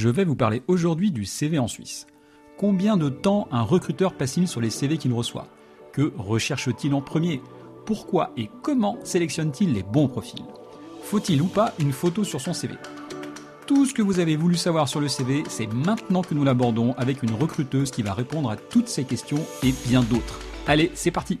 Je vais vous parler aujourd'hui du CV en Suisse. Combien de temps un recruteur passe-t-il sur les CV qu'il reçoit? Que recherche-t-il en premier? Pourquoi et comment sélectionne-t-il les bons profils? Faut-il ou pas une photo sur son CV Tout ce que vous avez voulu savoir sur le CV, c'est maintenant que nous l'abordons avec une recruteuse qui va répondre à toutes ces questions et bien d'autres. Allez, c'est parti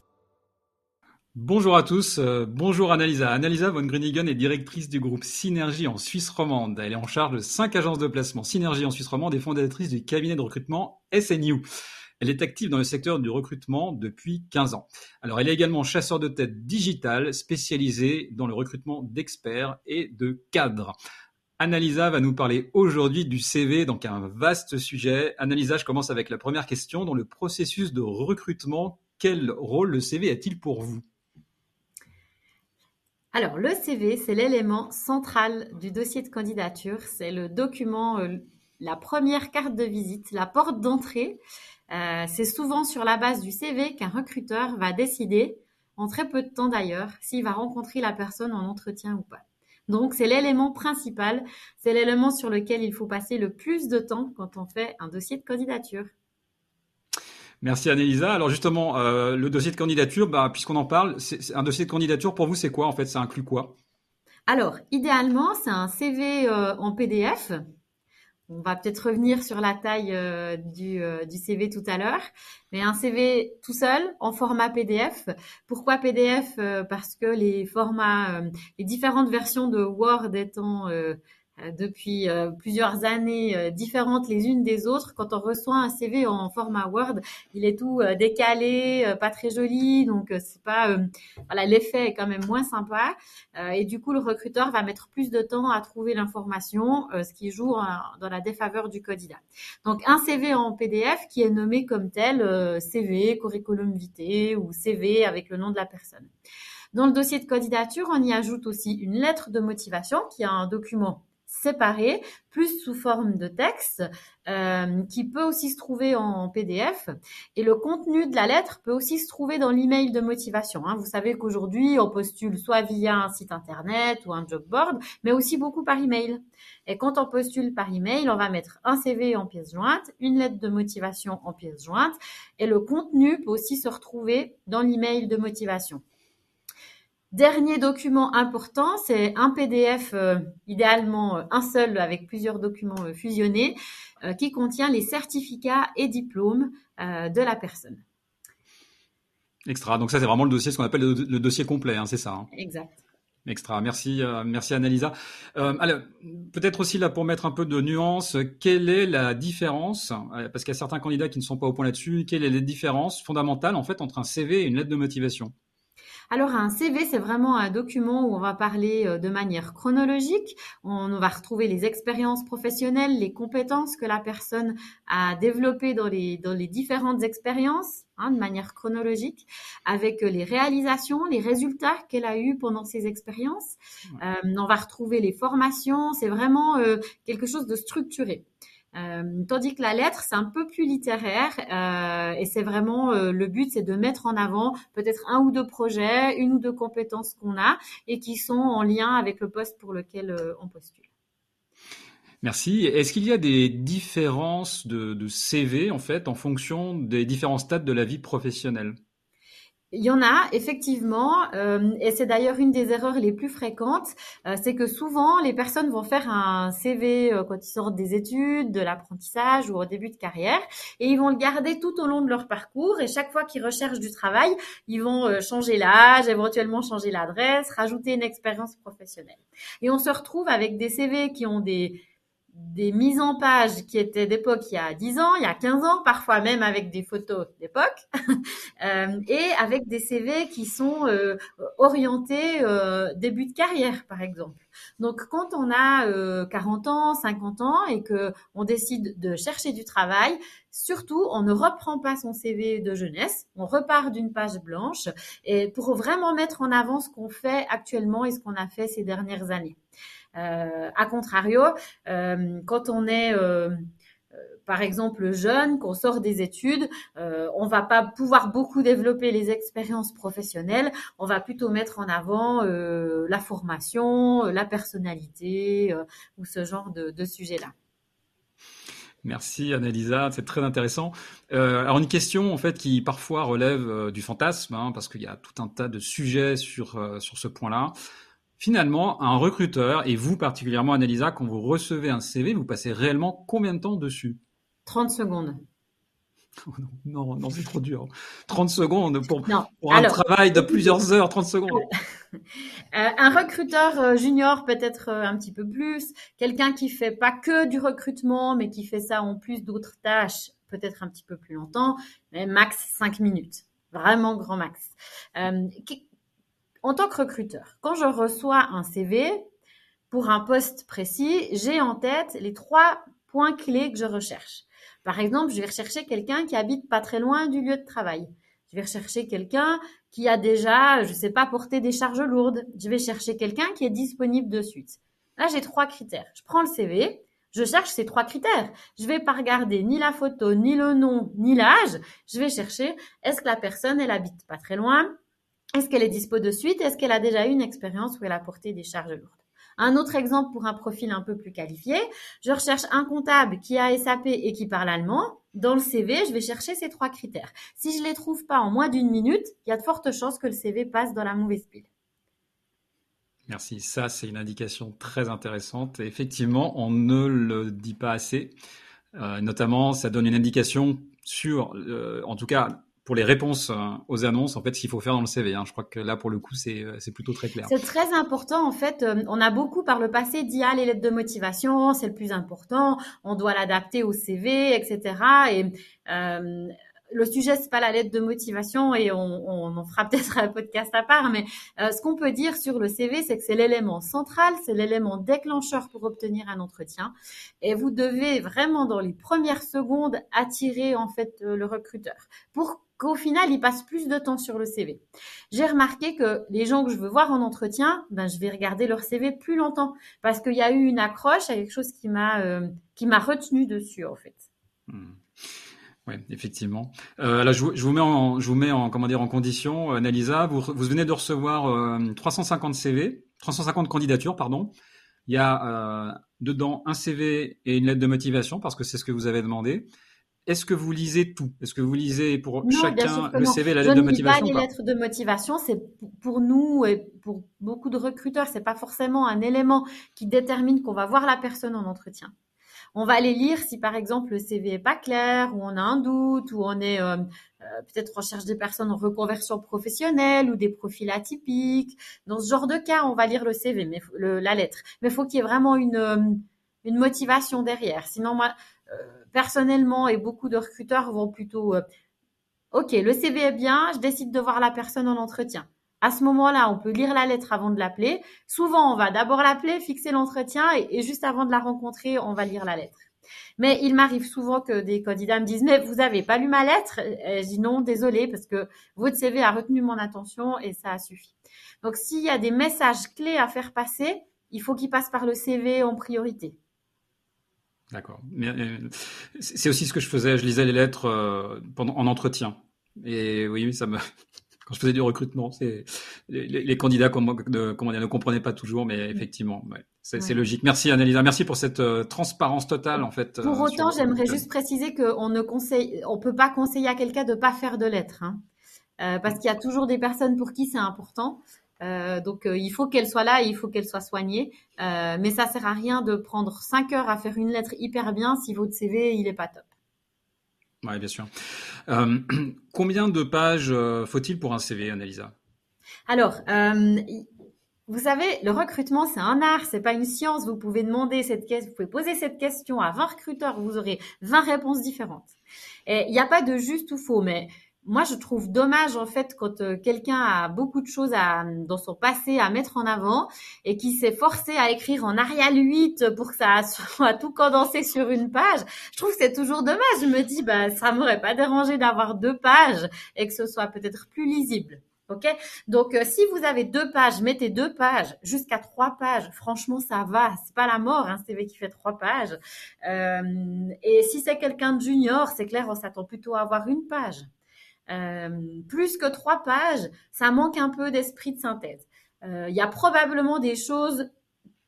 Bonjour à tous, euh, bonjour Annalisa. Annalisa von Grünigen est directrice du groupe Synergie en Suisse romande. Elle est en charge de cinq agences de placement Synergie en Suisse romande et fondatrice du cabinet de recrutement SNU. Elle est active dans le secteur du recrutement depuis 15 ans. Alors, elle est également chasseur de tête digital spécialisée dans le recrutement d'experts et de cadres. Annalisa va nous parler aujourd'hui du CV, donc un vaste sujet. Annalisa, je commence avec la première question. Dans le processus de recrutement, quel rôle le CV a-t-il pour vous? Alors, le CV, c'est l'élément central du dossier de candidature. C'est le document, euh, la première carte de visite, la porte d'entrée. Euh, c'est souvent sur la base du CV qu'un recruteur va décider, en très peu de temps d'ailleurs, s'il va rencontrer la personne en entretien ou pas. Donc, c'est l'élément principal, c'est l'élément sur lequel il faut passer le plus de temps quand on fait un dossier de candidature. Merci Annelisa. Alors justement, euh, le dossier de candidature, bah, puisqu'on en parle, un dossier de candidature pour vous, c'est quoi en fait? Ça inclut quoi? Alors, idéalement, c'est un CV euh, en PDF. On va peut-être revenir sur la taille euh, du, CV tout à l'heure, mais un CV tout seul en format PDF. Pourquoi PDF Parce que les formats, les différentes versions de Word étant depuis euh, plusieurs années euh, différentes les unes des autres. Quand on reçoit un CV en format Word, il est tout décalé, pas très joli, donc c'est pas voilà l'effet est quand même moins sympa. et du coup, le recruteur va mettre plus de temps à trouver l'information, ce qui joue dans la défaveur du candidat. Donc un CV en PDF qui est nommé comme tel CV curriculum vitae ou CV avec le nom de la personne. Dans le dossier de candidature, on y ajoute aussi une lettre de motivation qui est un document séparé, plus sous forme de texte, euh, qui peut aussi se trouver en PDF. Et le contenu de la lettre peut aussi se trouver dans l'email de motivation. Hein. Vous savez qu'aujourd'hui, on postule soit via un site internet ou un job board, mais aussi beaucoup par email. Et quand on postule par email, on va mettre un CV en pièce jointe, une lettre de motivation en pièce jointe, et le contenu peut aussi se retrouver dans l'email de motivation. Dernier document important, c'est un PDF, euh, idéalement euh, un seul avec plusieurs documents euh, fusionnés, qui contient les certificats et diplômes de la personne. Extra. Donc ça, c'est vraiment le dossier, ce qu'on appelle le, dossier complet, hein, c'est ça. Hein? Exact. Extra. Merci, merci Annalisa. alors, peut-être aussi là pour mettre un peu de nuance, quelle est la différence Parce qu'il y a certains candidats qui ne sont pas au point là-dessus. Quelle est la différence fondamentale en fait entre un CV et une lettre de motivation? Alors un CV, c'est vraiment un document où on va parler euh, de manière chronologique. On va retrouver les expériences professionnelles, les compétences que la personne a développées dans les, dans les différentes expériences. Hein, de manière chronologique, avec les réalisations, les résultats qu'elle a eus pendant ces expériences. Euh, on va retrouver les formations. C'est vraiment euh, quelque chose de structuré. Euh, tandis que la lettre, c'est un peu plus littéraire euh, et c'est vraiment euh, le but, c'est de mettre en avant peut-être un ou deux projets, une ou deux compétences qu'on a et qui sont en lien avec le poste pour lequel on postule. Merci. Est-ce qu'il y a des différences de, de CV en fait en fonction des différents stades de la vie professionnelle? Il y en a effectivement, euh, et c'est d'ailleurs une des erreurs les plus fréquentes, euh, c'est que souvent les personnes vont faire un CV euh, quand ils sortent des études, de l'apprentissage ou au début de carrière, et ils vont le garder tout au long de leur parcours. Et chaque fois qu'ils recherchent du travail, ils vont changer l'âge, éventuellement changer l'adresse, rajouter une expérience professionnelle. Et on se retrouve avec des CV qui ont des des mises en page qui étaient d'époque il y a 10 ans, il y a 15 ans, parfois même avec des photos d'époque, euh, et avec des CV qui sont euh, orientés euh, début de carrière, par exemple. Donc, quand on a 40 ans, 50 ans et que on décide de chercher du travail, surtout, on ne reprend pas son CV de jeunesse, on repart d'une page blanche et pour vraiment mettre en avant ce qu'on fait actuellement et ce qu'on a fait ces dernières années. Euh, a contrario, euh, quand on est euh, par exemple jeune, qu'on sort des études, euh, on va pas pouvoir beaucoup développer les expériences professionnelles. On va plutôt mettre en avant euh, la formation, la personnalité euh, ou ce genre de, de sujet-là. Merci Annalisa, c'est très intéressant. Euh, alors une question en fait qui parfois relève euh, du fantasme, hein, parce qu'il y a tout un tas de sujets sur euh, sur ce point-là. Finalement, un recruteur et vous particulièrement Annalisa, quand vous recevez un CV, vous passez réellement combien de temps dessus? 30 secondes. Oh non, non, c'est trop dur. 30 secondes pour, pour un travail de plusieurs heures, 30 secondes. Euh, un recruteur euh, junior peut-être euh, un petit peu plus, quelqu'un qui fait pas que du recrutement, mais qui fait ça en plus d'autres tâches, peut-être un petit peu plus longtemps, mais max 5 minutes. Vraiment grand max. Euh, en tant que recruteur, quand je reçois un CV pour un poste précis, j'ai en tête les trois points clés que je recherche. Par exemple, je vais rechercher quelqu'un qui habite pas très loin du lieu de travail. Je vais rechercher quelqu'un qui a déjà, je sais pas, porté des charges lourdes. Je vais chercher quelqu'un qui est disponible de suite. Là, j'ai trois critères. Je prends le CV, je cherche ces trois critères. Je vais pas regarder ni la photo, ni le nom, ni l'âge. Je vais chercher est-ce que la personne, elle habite pas très loin? Est-ce qu'elle est dispo de suite? Est-ce qu'elle a déjà eu une expérience où elle a porté des charges lourdes? Un autre exemple pour un profil un peu plus qualifié, je recherche un comptable qui a SAP et qui parle allemand. Dans le CV, je vais chercher ces trois critères. Si je les trouve pas en moins d'une minute, il y a de fortes chances que le CV passe dans la mauvaise pile. Merci. Ça, c'est une indication très intéressante. effectivement, on ne le dit pas assez. Euh, notamment, ça donne une indication sur, euh, en tout cas, pour les réponses euh, aux annonces, en fait, ce qu'il faut faire dans le CV. Hein. Je crois que là, pour le coup, c'est euh, plutôt très clair. C'est très important, en fait. Euh, on a beaucoup par le passé dit, ah, les lettres de motivation, c'est le plus important, on doit l'adapter au CV, etc. Et euh, le sujet, c'est pas la lettre de motivation et on, en fera peut-être un podcast à part, mais euh, ce qu'on peut dire sur le CV, c'est que c'est l'élément central, c'est l'élément déclencheur pour obtenir un entretien. Et vous devez vraiment, dans les premières secondes, attirer en fait le recruteur pour qu'au final, il passe plus de temps sur le CV. J'ai remarqué que les gens que je veux voir en entretien, ben, je vais regarder leur CV plus longtemps parce qu'il y a eu une accroche à quelque chose qui m'a euh, qui m'a retenu dessus en fait. Hmm. Oui, effectivement. Euh, là, je vous, je vous, mets en, je vous mets en, comment dire, en condition, Analisa. Vous, vous venez de recevoir euh, 350 CV, 350 candidatures, pardon. Il y a euh, dedans un CV et une lettre de motivation parce que c'est ce que vous avez demandé. Est-ce que vous lisez tout? Est-ce que vous lisez pour non, chacun le CV et la lettre de motivation Je ne lis pas les lettres de motivation. C'est pour nous et pour beaucoup de recruteurs, c'est pas forcément un élément qui détermine qu'on va voir la personne en entretien. On va les lire si par exemple le CV est pas clair, ou on a un doute, ou on est euh, euh, peut-être recherche des personnes en reconversion professionnelle ou des profils atypiques. Dans ce genre de cas, on va lire le CV, mais la lettre. Mais il faut qu'il y ait vraiment une euh, motivation derrière. Sinon, moi, personnellement, et beaucoup de recruteurs vont plutôt, ok, le CV est bien, je décide de voir la personne en entretien. À ce moment-là, on peut lire la lettre avant de l'appeler. Souvent, on va d'abord l'appeler, fixer l'entretien et, juste avant de la rencontrer, on va lire la lettre. Mais il m'arrive souvent que des candidats me disent, mais vous avez pas lu ma lettre? Et je dis non, désolé, parce que votre CV a retenu mon attention et ça a suffi. Donc, s'il y a des messages clés à faire passer, il faut qu'ils passent par le CV en priorité. D'accord. C'est aussi ce que je faisais. Je lisais les lettres euh, pendant en entretien. Et oui, ça me quand je faisais du recrutement, c'est les, les, candidats comment, de, comment dire, ne comprenaient pas toujours, mais effectivement, ouais, c'est ouais. logique. Merci Annalisa, merci pour cette euh, transparence totale en fait. Pour euh, autant, j'aimerais juste préciser qu'on ne conseille, on peut pas conseiller à quelqu'un de pas faire de lettres, hein, euh, parce qu'il y a toujours des personnes pour qui c'est important. Euh, donc il faut qu'elle soit là, et il faut qu'elle soit soignée. Euh, mais ça sert à rien de prendre 5 heures à faire une lettre hyper bien si votre CV il est pas top. Oui, bien sûr. Euh, combien de pages faut-il pour un CV, Annalisa? Alors, vous savez, le recrutement, c'est un art, c'est pas une science. Vous pouvez demander cette question, vous pouvez poser cette question à 20 recruteurs, vous aurez 20 réponses différentes. Il n'y a pas de juste ou faux, mais moi, je trouve dommage en fait quand euh, quelqu'un a beaucoup de choses à, dans son passé à mettre en avant et qui s'est forcé à écrire en Arial 8 pour que ça soit tout condensé sur une page. Je trouve que c'est toujours dommage. Je me dis, bah, ça m'aurait pas dérangé d'avoir deux pages et que ce soit peut-être plus lisible. Ok? Donc, euh, si vous avez deux pages, mettez deux pages jusqu'à trois pages. Franchement, ça va. C'est pas la mort, un CV qui fait trois pages. Euh, et si c'est quelqu'un de junior, c'est clair, on s'attend plutôt à avoir une page. Euh, plus que trois pages, ça manque un peu d'esprit de synthèse. Euh, il y a probablement des choses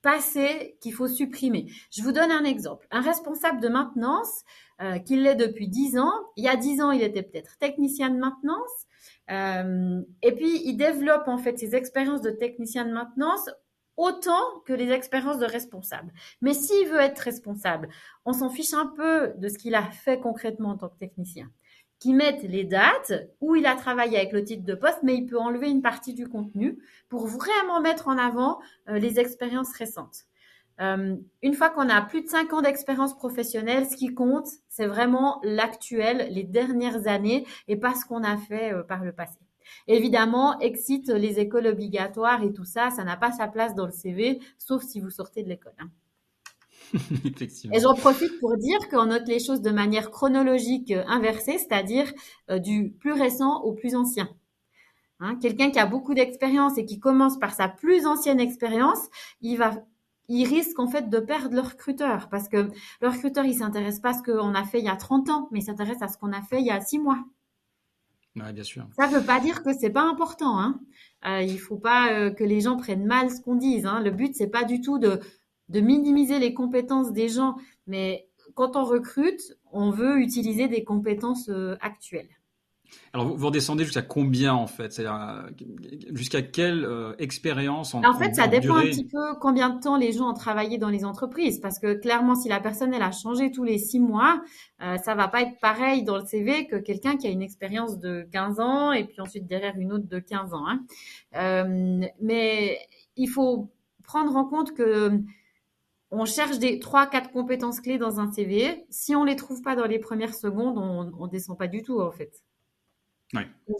passées qu'il faut supprimer. Je vous donne un exemple. Un responsable de maintenance, euh, qui l'est depuis dix ans, il y a dix ans, il était peut-être technicien de maintenance, et puis il développe en fait ses expériences de technicien de maintenance autant que les expériences de responsable. Mais s'il veut être responsable, on s'en fiche un peu de ce qu'il a fait concrètement en tant que technicien qui mettent les dates où il a travaillé avec le titre de poste, mais il peut enlever une partie du contenu pour vraiment mettre en avant euh, les expériences récentes. Euh, une fois qu'on a plus de 5 ans d'expérience professionnelle, ce qui compte, c'est vraiment l'actuel, les dernières années et pas ce qu'on a fait euh, par le passé. Évidemment, excite les écoles obligatoires et tout ça, ça n'a pas sa place dans le CV, sauf si vous sortez de l'école. Hein. Et j'en profite pour dire qu'on note les choses de manière chronologique euh, inversée, c'est-à-dire euh, du plus récent au plus ancien. Hein, Quelqu'un qui a beaucoup d'expérience et qui commence par sa plus ancienne expérience, il va en fait de perdre le recruteur parce que le recruteur il s'intéresse pas à ce qu'on a fait il y a 30 ans, mais il s'intéresse à ce qu'on a fait il y a 6 mois. Ouais, bien sûr. Ça veut pas dire que c'est pas important. Hein. Euh, il faut pas euh, que les gens prennent mal ce qu'on dise. Hein. Le but c'est pas du tout de de minimiser les compétences des gens, mais quand on recrute, on veut utiliser des compétences euh, actuelles. Alors, vous redescendez jusqu'à combien en fait? Jusqu'à quelle euh, expérience en, en fait, ça dépend un petit peu combien de temps les gens ont travaillé dans les entreprises. Parce que clairement, si la personne elle a changé tous les six mois, euh, ça va pas être pareil dans le CV que quelqu'un qui a une expérience de 15 ans et puis ensuite derrière une autre de 15 ans. Hein. Euh, mais il faut prendre en compte que on cherche des trois, quatre compétences clés dans un CV. Si on les trouve pas dans les premières secondes, on, on descend pas du tout en fait.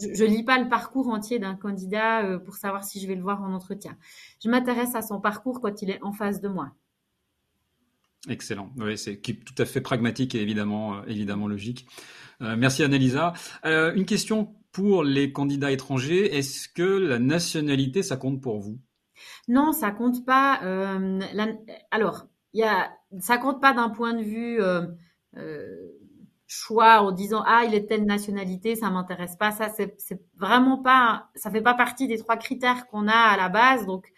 Je, ne lis pas le parcours entier d'un candidat euh, pour savoir si je vais le voir en entretien. Je m'intéresse à son parcours quand il est en face de moi. Excellent. Oui, c'est tout à fait pragmatique et évidemment, euh, évidemment logique. Euh, merci Annalisa. une question pour les candidats étrangers. Est-ce que la nationalité, ça compte pour vous? Non, ça compte pas. Euh, alors, il y compte pas d'un point de vue euh, euh, choix en disant ah il est telle nationalité, ça m'intéresse pas. Ça c'est, vraiment pas, ça fait pas partie des trois critères qu'on a à la base, donc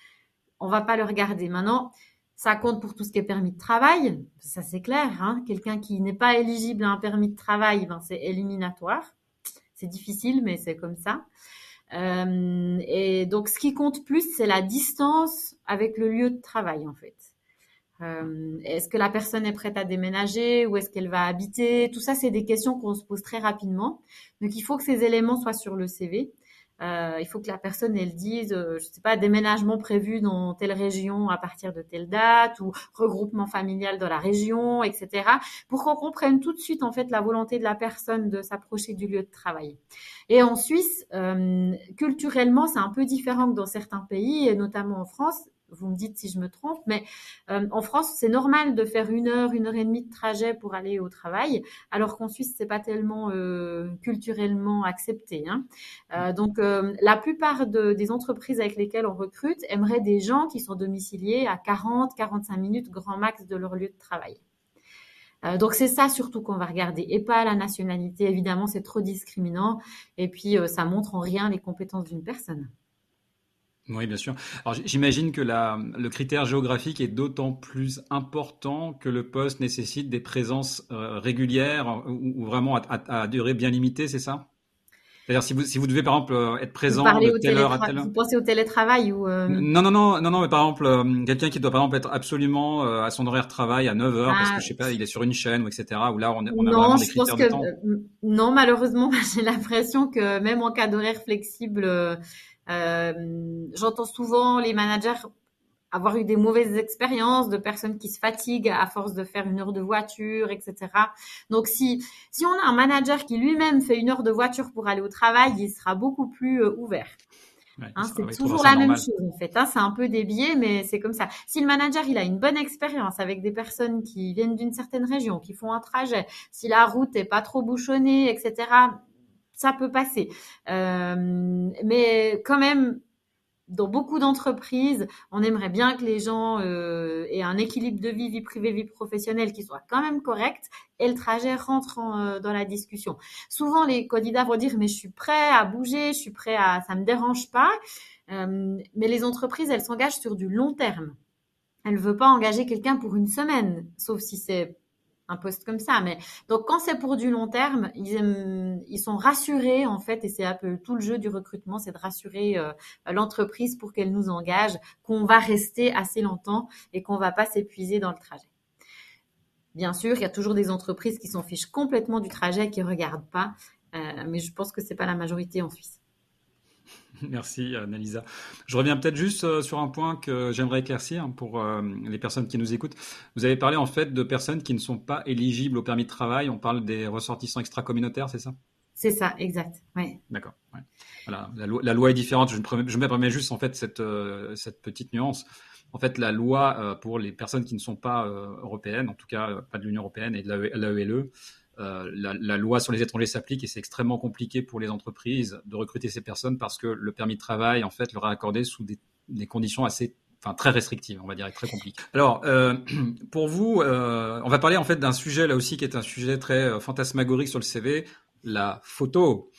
on va pas le regarder. Maintenant, ça compte pour tout ce qui est permis de travail, ça c'est clair. Hein. Quelqu'un qui n'est pas éligible à un permis de travail, ben c'est éliminatoire. C'est difficile, mais c'est comme ça. Et donc, ce qui compte plus, c'est la distance avec le lieu de travail, en fait. Euh, est-ce que la personne est prête à déménager Où est-ce qu'elle va habiter? Tout ça, c'est des questions qu'on se pose très rapidement. Donc, il faut que ces éléments soient sur le CV. Euh, il faut que la personne elle dise, euh, je sais pas, déménagement prévu dans telle région à partir de telle date ou regroupement familial dans la région, etc. Pour qu'on comprenne tout de suite en fait la volonté de la personne de s'approcher du lieu de travail. Et en Suisse, euh, culturellement, c'est un peu différent que dans certains pays, et notamment en France vous me dites si je me trompe, mais euh, en France, c'est normal de faire une heure, une heure et demie de trajet pour aller au travail, alors qu'en Suisse, c'est pas tellement euh, culturellement accepté. Hein. Euh, donc, la plupart des entreprises avec lesquelles on recrute aimeraient des gens qui sont domiciliés à 40, 45 minutes grand max de leur lieu de travail. donc c'est ça surtout qu'on va regarder et pas la nationalité. Évidemment, c'est trop discriminant et puis ça montre en rien les compétences d'une personne. Oui, bien sûr. Alors j'imagine que la, le critère géographique est d'autant plus important que le poste nécessite des présences euh, régulières ou, vraiment à, durée bien limitée, c'est ça? C'est-à-dire si vous, si vous devez par exemple euh, être présent de telle heure à telle heure. Vous pensez au télétravail ou euh... Non non non non non mais par exemple euh, quelqu'un qui doit par exemple être absolument à son horaire de travail à 9 heures parce que ah. je sais pas il est sur une chaîne ou etc. Où là on, on a vraiment des critères de temps. non malheureusement j'ai l'impression que même en cas d'horaire flexible j'entends souvent les managers avoir eu des mauvaises expériences de personnes qui se fatiguent à force de faire une heure de voiture, etc. Donc si si on a un manager qui lui-même fait une heure de voiture pour aller au travail, il sera beaucoup plus euh, ouvert. Hein, c'est toujours la même chose en fait. Hein, c'est un peu débié, mais c'est comme ça. Si le manager il a une bonne expérience avec des personnes qui viennent d'une certaine région, qui font un trajet, si la route est pas trop bouchonnée, etc., ça peut passer. Euh, mais quand même, dans beaucoup d'entreprises, on aimerait bien que les gens euh, aient un équilibre de vie, vie privée, vie professionnelle qui soit quand même correct et le trajet rentre euh, dans la discussion. Souvent, les candidats vont dire mais je suis prêt à bouger, je suis prêt à, ça me dérange pas. Euh, mais les entreprises, elles s'engagent sur du long terme. Elles ne veulent pas engager quelqu'un pour une semaine, sauf si c'est un poste comme ça. Mais donc quand c'est pour du long terme, ils, sont rassurés en fait, et c'est un peu tout le jeu du recrutement, c'est de rassurer euh, l'entreprise pour qu'elle nous engage, qu'on va rester assez longtemps et qu'on va pas s'épuiser dans le trajet. Bien sûr, il y a toujours des entreprises qui s'en fichent complètement du trajet, et qui regardent pas, euh, mais je pense que c'est pas la majorité en Suisse. Merci, Annalisa. Je reviens peut-être juste euh, sur un point que j'aimerais éclaircir pour euh, les personnes qui nous écoutent. Vous avez parlé en fait de personnes qui ne sont pas éligibles au permis de travail. On parle des ressortissants extra-communautaires, c'est ça? C'est ça, exact. Ouais. D'accord. Voilà, la loi, est différente. Je me, je me permets juste en fait cette, euh, cette petite nuance. En fait, la loi pour les personnes qui ne sont pas européennes, en tout cas pas de l'Union européenne et de l'AELE, euh, la, loi sur les étrangers s'applique et c'est extrêmement compliqué pour les entreprises de recruter ces personnes parce que le permis de travail, en fait, leur est accordé sous des, conditions assez enfin très restrictives, on va dire, et très compliquées. Alors, euh, pour vous, euh, on va parler en fait d'un sujet là aussi qui est un sujet très fantasmagorique sur le CV, la photo.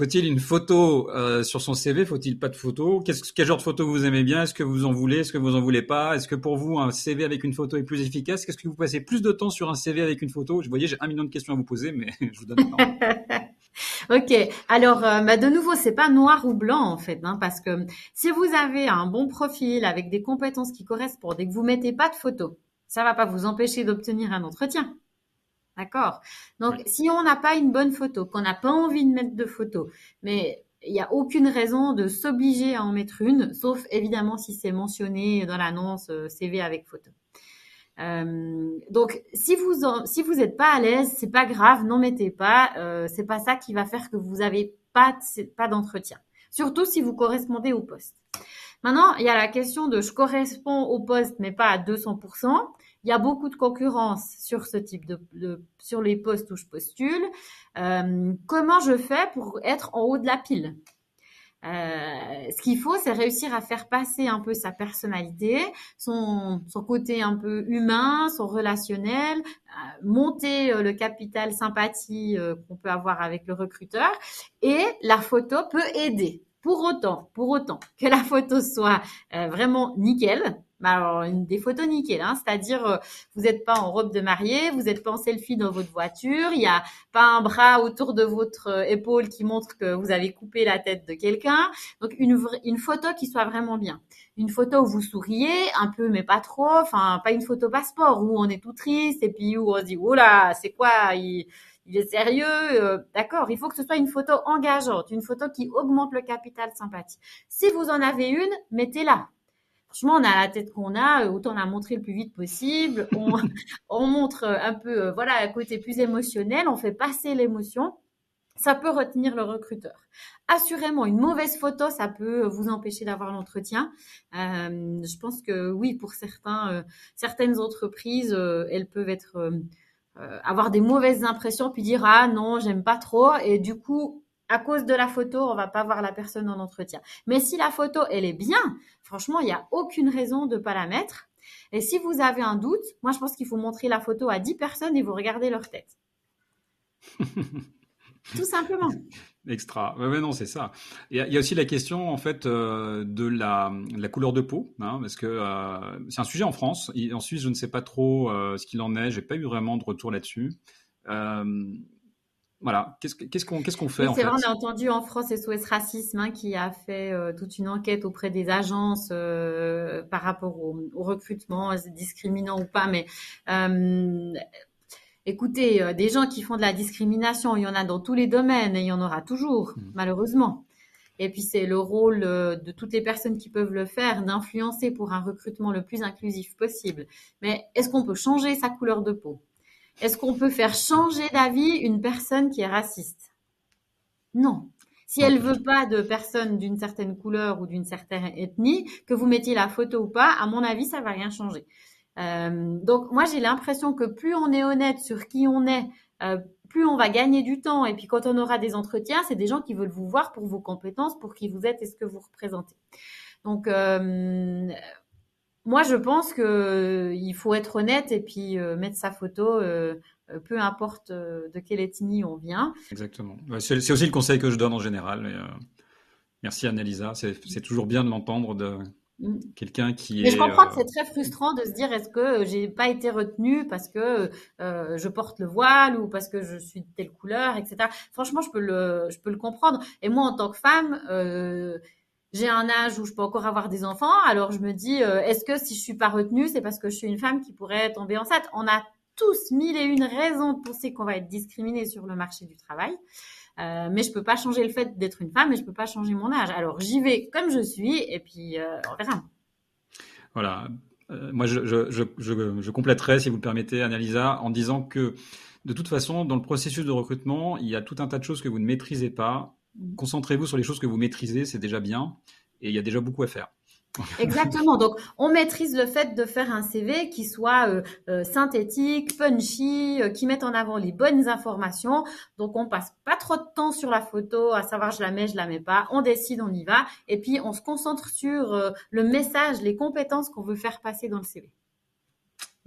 Faut-il une photo euh, sur son CV Faut-il pas de photo? Quel genre de photo vous aimez bien? Est-ce que vous en voulez? Est-ce que vous en voulez pas? Est-ce que pour vous un CV avec une photo est plus efficace? Qu'est-ce que vous passez plus de temps sur un CV avec une photo? Je voyais, j'ai un million de questions à vous poser, mais je vous donne ok, alors euh, bah, de nouveau, c'est pas noir ou blanc en fait, hein, parce que si vous avez un bon profil avec des compétences qui correspondent et que vous mettez pas de photo, ça va pas vous empêcher d'obtenir un entretien. D'accord? Donc, si on n'a pas une bonne photo, qu'on n'a pas envie de mettre de photo, mais il n'y a aucune raison de s'obliger à en mettre une, sauf évidemment si c'est mentionné dans l'annonce euh, CV avec photo. Euh, donc, si vous si vous n'êtes pas à l'aise, c'est pas grave, n'en mettez pas. Euh, c'est pas ça qui va faire que vous n'avez pas pas d'entretien. Surtout si vous correspondez au poste. Maintenant, il y a la question de je corresponds au poste, mais pas à 200%. Il y a beaucoup de concurrence sur ce type de, sur les postes où je postule. Euh, comment je fais pour être en haut de la pile? Euh, ce qu'il faut, c'est réussir à faire passer un peu sa personnalité, son, son côté un peu humain, son relationnel, euh, monter le capital sympathie qu'on peut avoir avec le recruteur. Et la photo peut aider. Pour autant, pour autant que la photo soit vraiment nickel, bah, alors une, des photos nickel, hein, c'est-à-dire euh, vous n'êtes pas en robe de mariée, vous n'êtes pas en selfie dans votre voiture, il n'y a pas un bras autour de votre euh, épaule qui montre que vous avez coupé la tête de quelqu'un. Donc une, une photo qui soit vraiment bien. Une photo où vous souriez un peu mais pas trop, enfin pas une photo passeport où on est tout triste et puis où on se dit oh là c'est quoi il, il est sérieux, euh, d'accord, il faut que ce soit une photo engageante, une photo qui augmente le capital sympathie. Si vous en avez une, mettez-la franchement, on a la tête qu'on a, euh, autant la montrer le plus vite possible. On, on montre un peu, euh, voilà, un côté plus émotionnel, on fait passer l'émotion. Ça peut retenir le recruteur. Assurément, une mauvaise photo, ça peut vous empêcher d'avoir l'entretien. Euh, je pense que oui, pour certains, certaines entreprises, elles peuvent être avoir des mauvaises impressions puis dire ah non, j'aime pas trop et du coup à cause de la photo, on va pas voir la personne en entretien. Mais si la photo, elle est bien, franchement, il n'y a aucune raison de pas la mettre. Et si vous avez un doute, moi, je pense qu'il faut montrer la photo à 10 personnes et vous regardez leur tête. Tout simplement. Extra. Ouais, non, c'est ça. Il y, a aussi la question en fait euh, de la, couleur de peau, hein, parce que euh, c'est un sujet en France. en Suisse, je ne sais pas trop euh, ce qu'il en est. J'ai pas eu vraiment de retour là-dessus voilà, qu'est-ce qu'on qu'est-ce qu'on fait C'est vrai, on a entendu en France SOS Racisme hein, qui a fait euh, toute une enquête auprès des agences euh, par rapport au, recrutement, discriminant ou pas, mais euh, écoutez, des gens qui font de la discrimination, il y en a dans tous les domaines et il y en aura toujours, mmh. malheureusement. Et puis c'est le rôle de toutes les personnes qui peuvent le faire d'influencer pour un recrutement le plus inclusif possible. Mais est-ce qu'on peut changer sa couleur de peau? Est-ce qu'on peut faire changer d'avis une personne qui est raciste? Non. Si elle veut pas de personnes d'une certaine couleur ou d'une certaine ethnie, que vous mettiez la photo ou pas, à mon avis, ça va rien changer. Euh, donc moi j'ai l'impression que plus on est honnête sur qui on est, euh, plus on va gagner du temps. Et puis quand on aura des entretiens, c'est des gens qui veulent vous voir pour vos compétences, pour qui vous êtes et ce que vous représentez. Donc euh, moi je pense que il faut être honnête et puis mettre sa photo. peu importe de quelle ethnie on vient. Exactement. C'est aussi le conseil que je donne en général. merci Annalisa. C'est toujours bien de l'entendre de, Mm. Quelqu'un qui Mais je comprends que euh, c'est très frustrant de se dire est-ce que j'ai pas été retenue parce que euh, je porte le voile ou parce que je suis de telle couleur, etc. Franchement, je peux le, je peux le comprendre. Et moi, en tant que femme, euh, j'ai un âge où je peux encore avoir des enfants. Alors je me dis, euh, est-ce que si je suis pas retenue, c'est parce que je suis une femme qui pourrait tomber enceinte? On a tous mille et une raisons de penser qu'on va être discriminé sur le marché du travail. Euh, mais je peux pas changer le fait d'être une femme et je peux pas changer mon âge. Alors j'y vais comme je suis et puis euh, on verra. Voilà. Euh, moi, je, je, je, je, compléterai, si vous le permettez, Annalisa, en disant que de toute façon, dans le processus de recrutement, il y a tout un tas de choses que vous ne maîtrisez pas. Concentrez-vous sur les choses que vous maîtrisez, c'est déjà bien. Et il y a déjà beaucoup à faire. Exactement. Donc, on maîtrise le fait de faire un CV qui soit euh, euh, synthétique, punchy, euh, qui mette en avant les bonnes informations. Donc, on passe pas trop de temps sur la photo, à savoir je la mets, je la mets pas. On décide, on y va. Et puis, on se concentre sur le message, les compétences qu'on veut faire passer dans le CV.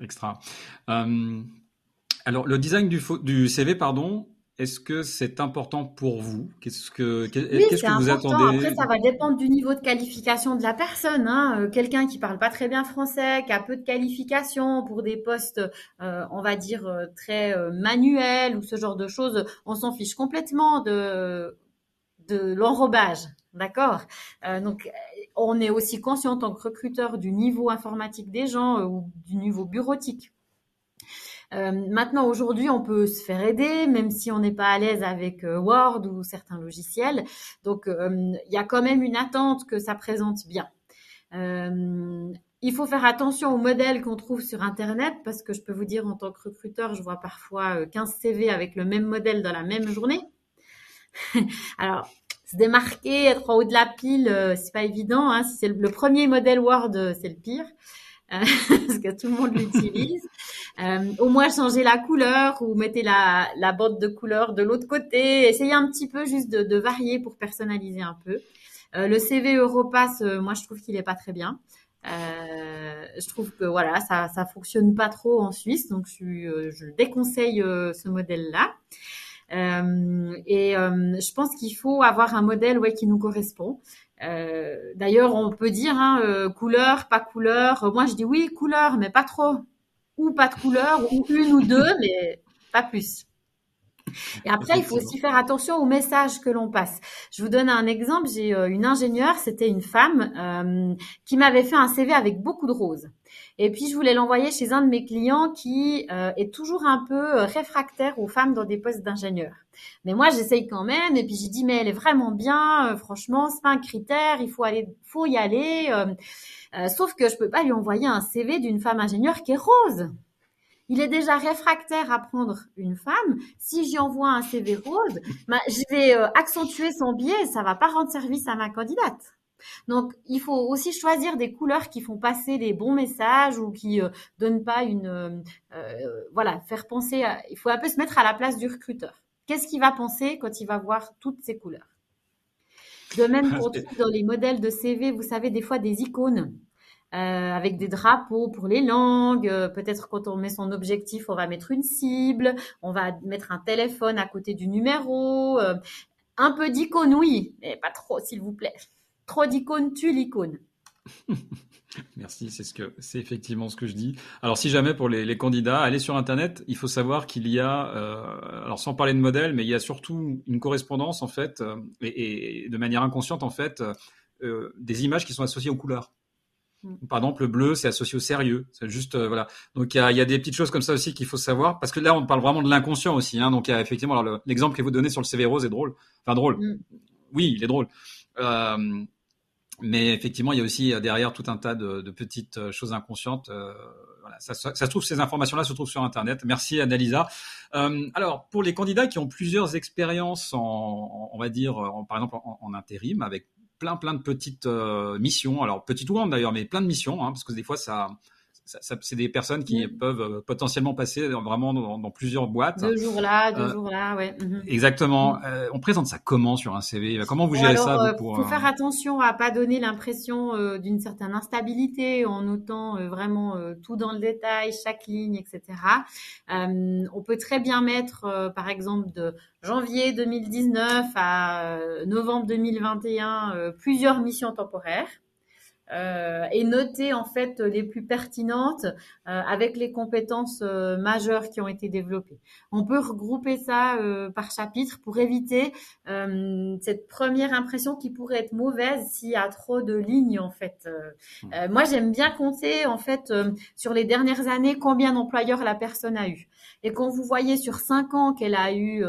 Extra. alors, le design du, du CV, pardon, est-ce que c'est important pour vous? Qu'est-ce que, qu'est-ce que vous attendez? Après, ça va dépendre du niveau de qualification de la personne. Hein. Euh, quelqu'un qui parle pas très bien français, qui a peu de qualification pour des postes, euh, on va dire euh, très manuels ou ce genre de choses, on s'en fiche complètement de de l'enrobage. D'accord? Donc, on est aussi conscient en tant que recruteur du niveau informatique des gens ou du niveau bureautique. Euh, maintenant, aujourd'hui, on peut se faire aider, même si on n'est pas à l'aise avec euh, Word ou certains logiciels. Donc, euh, il y a quand même une attente que ça présente bien. il faut faire attention aux modèles qu'on trouve sur Internet parce que je peux vous dire, en tant que recruteur, je vois parfois 15 CV avec le même modèle dans la même journée. Alors, se démarquer, être en haut de la pile, c'est pas évident. Hein. Si c'est le, premier modèle Word, c'est le pire. parce que tout le monde l'utilise. Euh, au moins changer la couleur ou mettez la, la bande de couleur de l'autre côté. Essayez un petit peu juste de, varier pour personnaliser un peu. Euh, le CV Europass, euh, moi je trouve qu'il est pas très bien. Euh, je trouve que voilà, ça ça fonctionne pas trop en Suisse, donc je, euh, je déconseille euh, ce modèle-là. Et je pense qu'il faut avoir un modèle ouais, qui nous correspond. D'ailleurs, on peut dire hein, couleur, pas couleur. Moi, je dis oui, couleur, mais pas trop ou pas de couleur, ou une ou deux, mais pas plus. Et après, il faut aussi faire attention aux messages que l'on passe. Je vous donne un exemple. J'ai euh, une ingénieure, c'était une femme euh, qui m'avait fait un CV avec beaucoup de roses. Et puis, je voulais l'envoyer chez un de mes clients qui euh, est toujours un peu réfractaire aux femmes dans des postes d'ingénieur. Mais moi, j'essaye quand même. Et puis, j'ai dit, mais elle est vraiment bien. franchement, c'est pas un critère. Il faut aller, faut y aller. Sauf que je peux pas lui envoyer un CV d'une femme ingénieure qui est rose. Il est déjà réfractaire à prendre une femme. Si j'y envoie un CV rose, je vais euh, accentuer son biais. Ça va pas rendre service à ma candidate. Donc, il faut aussi choisir des couleurs qui font passer les bons messages ou qui euh, donnent pas une, euh, voilà, faire penser. À, il faut un peu se mettre à la place du recruteur. Qu'est-ce qu'il va penser quand il va voir toutes ces couleurs? De même pour dans les modèles de CV, vous savez, des fois des icônes. Euh, avec des drapeaux pour les langues. Euh, peut-être quand on met son objectif, on va mettre une cible, on va mettre un téléphone à côté du numéro. Euh, un peu d'icône, oui, mais pas trop, s'il vous plaît. Trop d'icônes tue l'icône. Merci, c'est ce que c'est effectivement ce que je dis. Alors si jamais pour les, candidats, allez sur internet, il faut savoir qu'il y a, alors sans parler de modèle, mais il y a surtout une correspondance en fait, et, de manière inconsciente en fait, des images qui sont associées aux couleurs. Par exemple, le bleu, c'est associé au sérieux. C'est juste, voilà. Donc, il y a, y a, des petites choses comme ça aussi qu'il faut savoir, parce que là, on parle vraiment de l'inconscient aussi. Hein, donc, y a effectivement, l'exemple que vous donnez sur le CV rose est drôle. Enfin, drôle. Mm. Oui, il est drôle. mais effectivement, il y a aussi derrière tout un tas de, de petites choses inconscientes. voilà, ça, ça, se trouve, ces informations-là se trouvent sur Internet. Merci, Annalisa. Euh, alors, pour les candidats qui ont plusieurs expériences, en, on va dire, en, par exemple, en, en, intérim, avec plein, plein de petites euh, missions, alors petites ou grandes d'ailleurs, mais plein de missions, hein, parce que des fois, ça, c'est des personnes qui mm. peuvent euh, potentiellement passer vraiment dans, plusieurs boîtes. Deux jours là, deux euh, jours là, ouais. Mhm. Exactement. Mm. Euh, on présente ça comment sur un CV Comment vous gérez ça Il faut faire attention à pas donner l'impression d'une certaine instabilité en notant vraiment tout dans le détail, chaque ligne, etc. on peut très bien mettre, par exemple, de janvier 2019 à novembre 2021, plusieurs missions temporaires euh, et noter en fait les plus pertinentes euh, avec les compétences euh, majeures qui ont été développées. On peut regrouper ça euh, par chapitre pour éviter euh, cette première impression qui pourrait être mauvaise s'il y a trop de lignes en fait. Mmh. moi j'aime bien compter en fait sur les dernières années combien d'employeurs la personne a eu. Et quand vous voyez sur cinq ans qu'elle a eu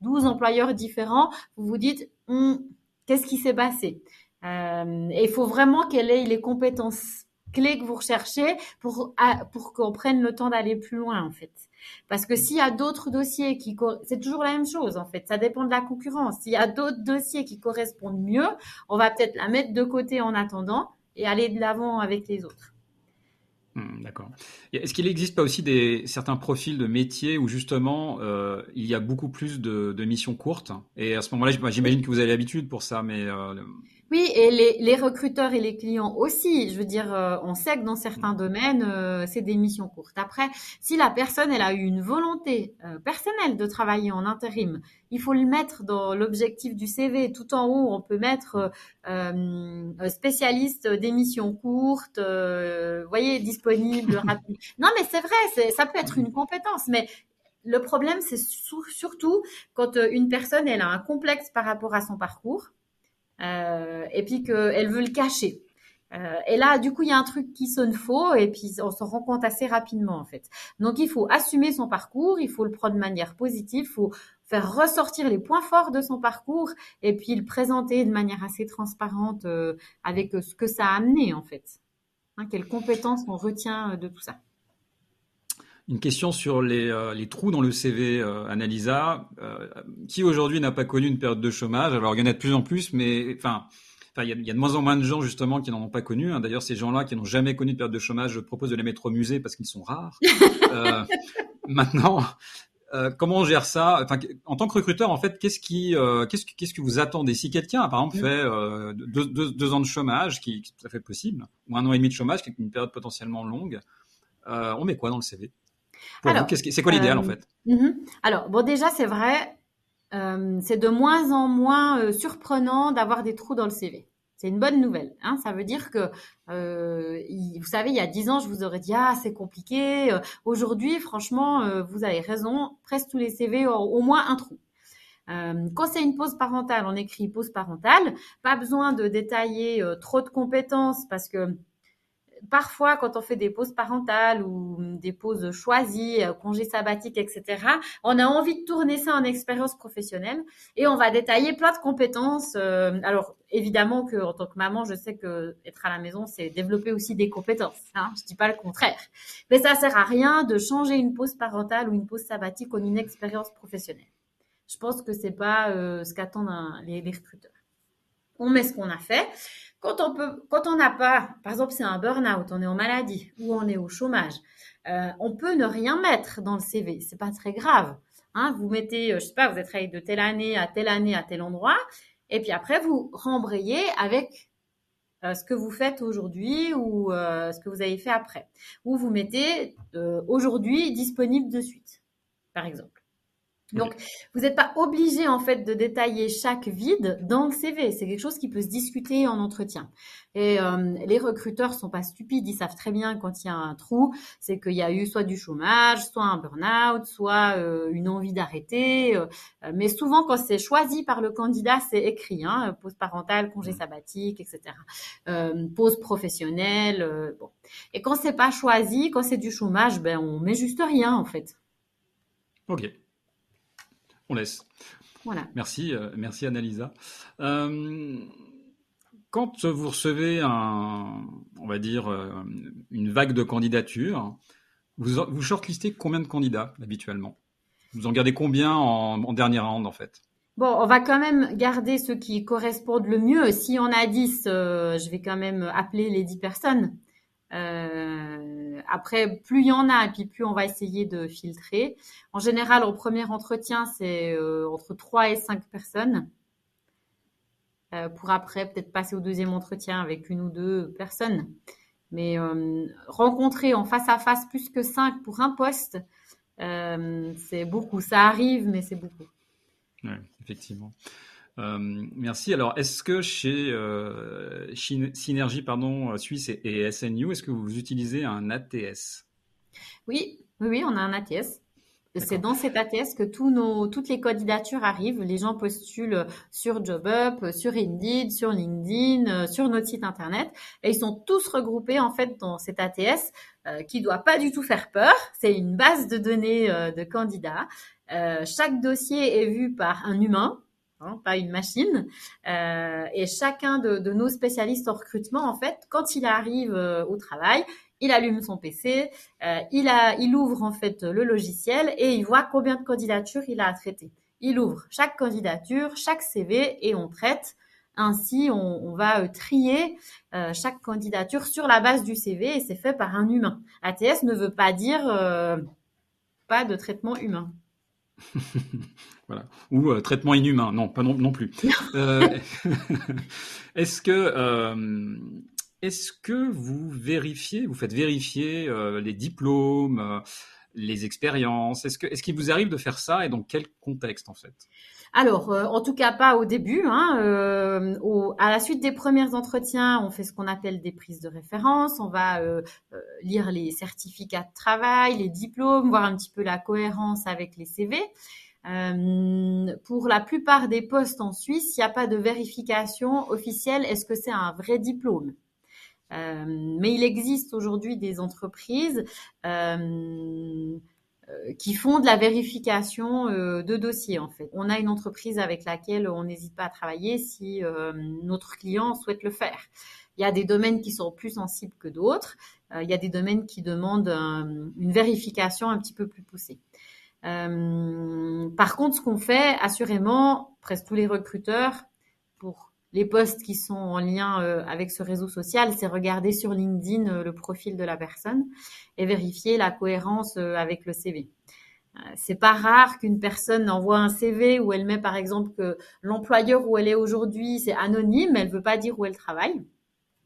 12 employeurs différents, vous vous dites hum, qu'est-ce qui s'est passé? Euh, et il faut vraiment qu'elle ait les compétences clés que vous recherchez pour, pour qu'on prenne le temps d'aller plus loin, en fait. Parce que s'il y a d'autres dossiers qui, c'est toujours la même chose, en fait. Ça dépend de la concurrence. S'il y a d'autres dossiers qui correspondent mieux, on va peut-être la mettre de côté en attendant et aller de l'avant avec les autres. Hmm, d'accord. Est-ce qu'il n'existe pas aussi des, certains profils de métiers où justement euh, il y a beaucoup plus de, de missions courtes? Et à ce moment-là, j'imagine que vous avez l'habitude pour ça, mais euh, oui, et les, les, recruteurs et les clients aussi. Je veux dire, euh, on sait que dans certains mm. domaines, euh, c'est des missions courtes. Après, si la personne, elle a eu une volonté euh, personnelle de travailler en intérim, il faut le mettre dans l'objectif du CV. Tout en haut, on peut mettre spécialiste des missions courtes, vous voyez, disponible, rapide. Non, mais c'est vrai, ça peut être une compétence, mais le problème, c'est surtout quand une personne, elle a un complexe par rapport à son parcours et puis qu'elle veut le cacher. Euh, et là, du coup, il y a un truc qui sonne faux et puis on s'en rend compte assez rapidement en fait. Donc, il faut assumer son parcours, il faut le prendre de manière positive, il faut faire ressortir les points forts de son parcours et puis le présenter de manière assez transparente euh, avec ce que ça a amené en fait. Hein, quelles compétences on retient de tout ça. Une question sur les, euh, les trous dans le CV, euh, Annalisa. Euh, qui aujourd'hui n'a pas connu une période de chômage? Alors, il y en a de plus en plus, mais enfin, il y, a, il y a de moins en moins de gens justement qui n'en ont pas connu. Hein. D'ailleurs, ces gens-là qui n'ont jamais connu de période de chômage, je propose de les mettre au musée parce qu'ils sont rares. euh, maintenant, comment on gère ça? Enfin, En tant que recruteur, en fait, qu'est-ce qui, qu'est-ce, qu'est-ce que vous attendez? Si quelqu'un a par exemple fait deux, deux, deux, ans de chômage, qui, qui est tout à fait possible, ou un an et demi de chômage, qui est une période potentiellement longue, on met quoi dans le CV alors, c'est quoi l'idéal en euh, fait? mhm. Alors, bon, déjà, c'est vrai, euh, c'est de moins en moins euh, surprenant d'avoir des trous dans le CV. C'est une bonne nouvelle. Hein ça veut dire que, vous savez, il y a dix ans, je vous aurais dit ah c'est compliqué. Aujourd'hui, franchement, vous avez raison. Presque tous les CV ont au moins un trou. quand c'est une pause parentale, on écrit pause parentale. Pas besoin de détailler trop de compétences parce que parfois, quand on fait des pauses parentales ou des pauses choisies, euh, congés sabbatiques, etc., on a envie de tourner ça en expérience professionnelle et on va détailler plein de compétences. Euh, alors, évidemment que en tant que maman, je sais que être à la maison, c'est développer aussi des compétences. Hein, je dis pas le contraire, mais ça sert à rien de changer une pause parentale ou une pause sabbatique en une expérience professionnelle. Je pense que c'est pas euh, ce qu'attendent les, les recruteurs. On met ce qu'on a fait. Quand on peut, quand on n'a pas, par exemple, c'est un burn-out, on est en maladie ou on est au chômage, euh, on peut ne rien mettre dans le CV. C'est pas très grave. Hein. vous mettez, euh, je sais pas, vous êtes travaillé de telle année à telle année à tel endroit, et puis après vous rembrayez avec euh, ce que vous faites aujourd'hui ou ce que vous avez fait après. Ou vous mettez aujourd'hui disponible de suite, par exemple. Donc, vous n'êtes pas obligé en fait de détailler chaque vide dans le CV. C'est quelque chose qui peut se discuter en entretien. Et euh, les recruteurs sont pas stupides, ils savent très bien quand il y a un trou, c'est qu'il y a eu soit du chômage, soit un burn-out, soit euh, une envie d'arrêter. Euh, mais souvent, quand c'est choisi par le candidat, c'est écrit hein, pause parentale, congé mmh. sabbatique, etc. pause professionnelle. bon. Et quand c'est pas choisi, quand c'est du chômage, ben on met juste rien en fait. Ok on laisse. Voilà. Merci, merci Annalisa. quand vous recevez un, on va dire, une vague de candidatures, vous, vous shortlistez combien de candidats habituellement? Vous en gardez combien en, en dernière ronde en fait? Bon, on va quand même garder ceux qui correspondent le mieux. Si on a 10, euh, je vais quand même appeler les 10 personnes. Euh, après, plus il y en a, et puis plus on va essayer de filtrer. En général, au premier entretien, c'est euh, entre 3 et 5 personnes. pour après, peut-être passer au deuxième entretien avec une ou deux personnes. Mais rencontrer en face à face plus que 5 pour un poste, c'est beaucoup. Ça arrive, mais c'est beaucoup. Oui, effectivement. Euh, merci. Alors, est-ce que chez euh, Synergie pardon, Suisse et, SNU, est-ce que vous utilisez un ATS oui, oui, on a un ATS. C'est dans cet ATS que tous nos, toutes les candidatures arrivent. Les gens postulent sur JobUp, sur Indeed, sur LinkedIn, euh, sur notre site internet, et ils sont tous regroupés en fait dans cet ATS euh, qui doit pas du tout faire peur. C'est une base de données de candidats euh, chaque dossier est vu par un humain, hein, pas une machine. Euh, et chacun de, nos spécialistes en recrutement, en fait, quand il arrive euh, au travail, il allume son PC, il, a, il ouvre en fait le logiciel et il voit combien de candidatures il a à traiter. Il ouvre chaque candidature, chaque CV et on traite. Ainsi, on va trier chaque candidature sur la base du CV et c'est fait par un humain. ATS ne veut pas dire pas de traitement humain. voilà. Ou euh, traitement inhumain. Non, pas non, plus. Euh, est-ce que euh, est-ce que vous vérifiez, vous faites vérifier les diplômes, les expériences? Est-ce que est-ce qu'il vous arrive de faire ça et dans quel contexte en fait? Alors, en tout cas pas au début. Hein, à la suite des premiers entretiens, on fait ce qu'on appelle des prises de référence. On va lire les certificats de travail, les diplômes, voir un petit peu la cohérence avec les CV. Euh, pour la plupart des postes en Suisse, il n'y a pas de vérification officielle. Est-ce que c'est un vrai diplôme? Euh, Mais il existe aujourd'hui des entreprises euh, qui font de la vérification de dossiers en fait. On a une entreprise avec laquelle on n'hésite pas à travailler si notre client souhaite le faire. Il y a des domaines qui sont plus sensibles que d'autres. il y a des domaines qui demandent une vérification un petit peu plus poussée. Euh, par contre, ce qu'on fait, assurément, presque tous les recruteurs, pour les postes qui sont en lien euh, avec ce réseau social, c'est regarder sur LinkedIn euh, le profil de la personne et vérifier la cohérence avec le CV. C'est pas rare qu'une personne envoie un CV où elle met par exemple que l'employeur où elle est aujourd'hui c'est anonyme, elle veut pas dire où elle travaille,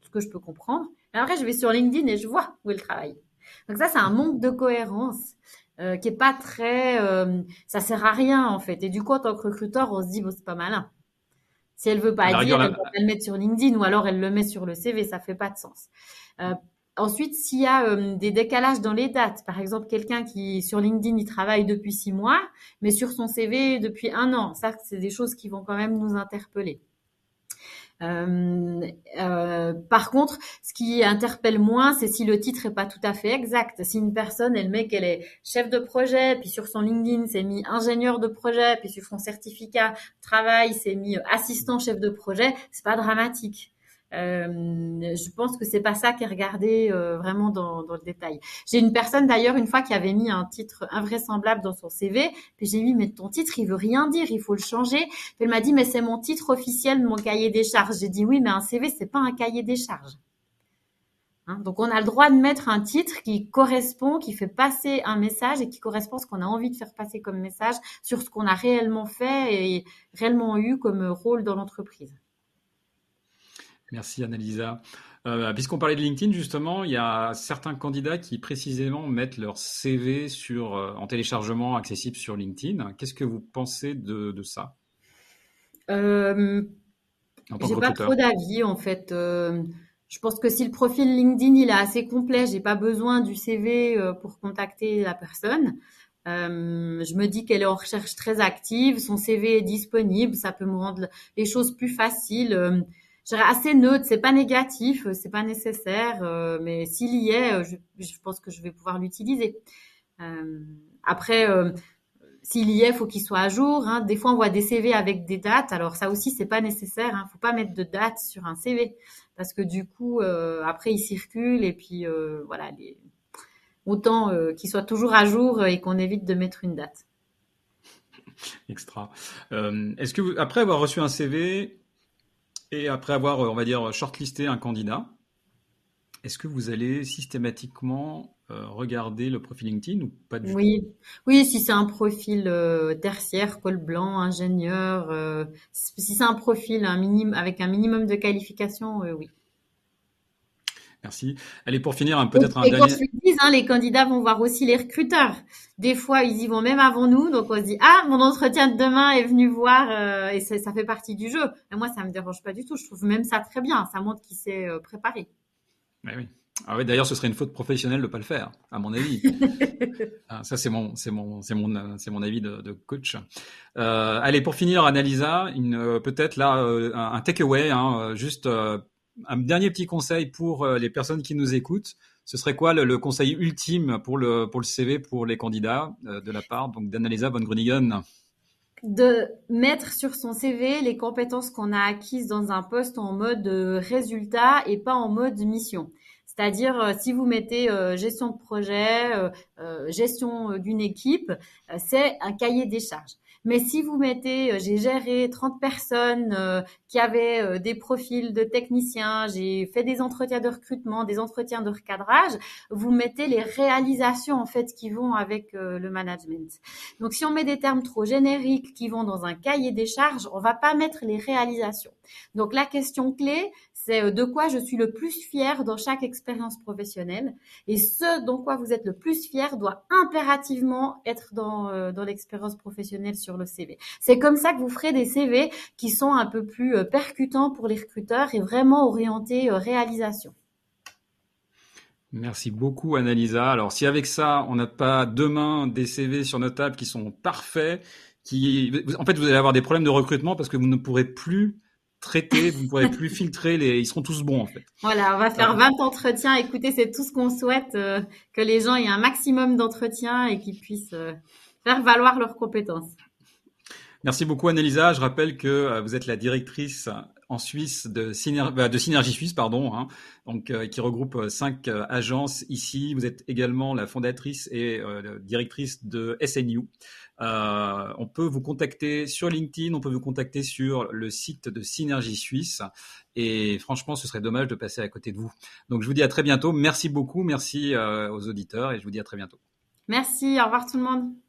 ce que je peux comprendre. Mais après je vais sur LinkedIn et je vois où elle travaille. Donc ça c'est un manque de cohérence. Euh, qui est pas très, euh, ça sert à rien en fait. Et du coup, en tant que recruteur, on se dit bon, c'est pas malin. Si elle veut pas dire, elle va le mettre sur LinkedIn ou alors elle le met sur le CV, ça fait pas de sens. Euh, ensuite, s'il y a des décalages dans les dates, par exemple quelqu'un qui sur LinkedIn il travaille depuis six mois, mais sur son CV depuis un an, ça c'est des choses qui vont quand même nous interpeller. Euh, euh, par contre, ce qui interpelle moins, c'est si le titre est pas tout à fait exact. Si une personne, elle met qu'elle est chef de projet, puis sur son LinkedIn, c'est mis ingénieur de projet, puis sur son certificat travail, c'est mis assistant chef de projet, c'est pas dramatique. Euh, je pense que c'est pas ça qui est regardé euh, vraiment dans, dans, le détail. J'ai une personne d'ailleurs une fois qui avait mis un titre invraisemblable dans son CV, puis j'ai dit mais ton titre il veut rien dire, il faut le changer. Puis elle m'a dit mais c'est mon titre officiel de mon cahier des charges. J'ai dit oui mais un CV c'est pas un cahier des charges. Hein, donc on a le droit de mettre un titre qui correspond, qui fait passer un message et qui correspond à ce qu'on a envie de faire passer comme message sur ce qu'on a réellement fait et réellement eu comme rôle dans l'entreprise. Merci Annalisa. Euh, Puisqu'on parlait de LinkedIn, justement, il y a certains candidats qui précisément mettent leur CV sur, euh, en téléchargement accessible sur LinkedIn. Qu'est-ce que vous pensez de, de ça? Euh, J'ai pas trop d'avis en fait. Euh, je pense que si le profil LinkedIn il est assez complet, j'ai pas besoin du CV pour contacter la personne. je me dis qu'elle est en recherche très active, son CV est disponible, ça peut me rendre les choses plus faciles assez neutre. C'est pas négatif, euh, c'est pas nécessaire, euh, mais s'il y est, euh, je, pense que je vais pouvoir l'utiliser. après, s'il y est, faut qu'il soit à jour. Hein. Des fois, on voit des CV avec des dates. Alors ça aussi, c'est pas nécessaire. Hein. Faut pas mettre de date sur un CV parce que du coup, après, il circule et puis voilà, autant qu'il soit toujours à jour et qu'on évite de mettre une date. Extra. Est-ce que vous, après avoir reçu un CV et après avoir, on va dire, shortlisté un candidat, est-ce que vous allez systématiquement euh, regarder le profil LinkedIn ou pas du oui. tout? Oui, si c'est un profil euh, tertiaire, col blanc, ingénieur, euh, si c'est un profil un minimum, avec un minimum de qualification, oui. Merci. Allez, pour finir, peut-être un dernier. Hein, les candidats vont voir aussi les recruteurs. Des fois, ils y vont même avant nous, donc on se dit ah mon entretien de demain est venu voir et ça, fait partie du jeu. Et moi, ça me dérange pas du tout. Je trouve même ça très bien. Ça montre qu'il s'est préparé. Mais oui. Ah oui, d'ailleurs, ce serait une faute professionnelle de pas le faire, à mon avis. Ah, ça, c'est mon, c'est mon, c'est mon, c'est mon avis de, de coach. Euh, allez, pour finir, une, euh, peut-être là euh, un takeaway, hein, juste un dernier petit conseil pour les personnes qui nous écoutent. Ce serait quoi le, conseil ultime pour le pour le CV pour les candidats de la part donc d'Analisa von Grunigen? De mettre sur son CV les compétences qu'on a acquises dans un poste en mode résultat et pas en mode mission. C'est-à-dire, euh, si vous mettez euh, gestion de projet, euh, gestion d'une équipe, c'est un cahier des charges. Mais si vous mettez, j'ai géré 30 personnes qui avaient des profils de techniciens, j'ai fait des entretiens de recrutement, des entretiens de recadrage, vous mettez les réalisations en fait qui vont avec le management. Donc si on met des termes trop génériques qui vont dans un cahier des charges, on va pas mettre les réalisations. Donc la question clé, c'est euh, de quoi je suis le plus fier dans chaque expérience professionnelle. Et ce dont quoi vous êtes le plus fier doit impérativement être dans, euh, dans l'expérience professionnelle sur le CV. C'est comme ça que vous ferez des CV qui sont un peu plus euh, percutants pour les recruteurs et vraiment orientés réalisation. Merci beaucoup, Annalisa. Alors, si avec ça, on n'a pas demain des CV sur nos tables qui sont parfaits, qui, en fait, vous allez avoir des problèmes de recrutement parce que vous ne pourrez plus traiter, vous ne pourrez plus filtrer, les, ils seront tous bons en fait. Voilà, on va faire 20 entretiens. Écoutez, c'est tout ce qu'on souhaite, euh, que les gens aient un maximum d'entretiens et qu'ils puissent euh, faire valoir leurs compétences. Merci beaucoup Annelisa. Je rappelle que euh, vous êtes la directrice en Suisse de, de Synergie Suisse, pardon, hein, donc qui regroupe cinq agences ici. Vous êtes également la fondatrice et directrice de SNU, euh, on peut vous contacter sur LinkedIn, on peut vous contacter sur le site de Synergie Suisse. Et franchement, ce serait dommage de passer à côté de vous. Donc, je vous dis à très bientôt. Merci beaucoup. Merci euh, aux auditeurs et je vous dis à très bientôt. Merci. Au revoir tout le monde.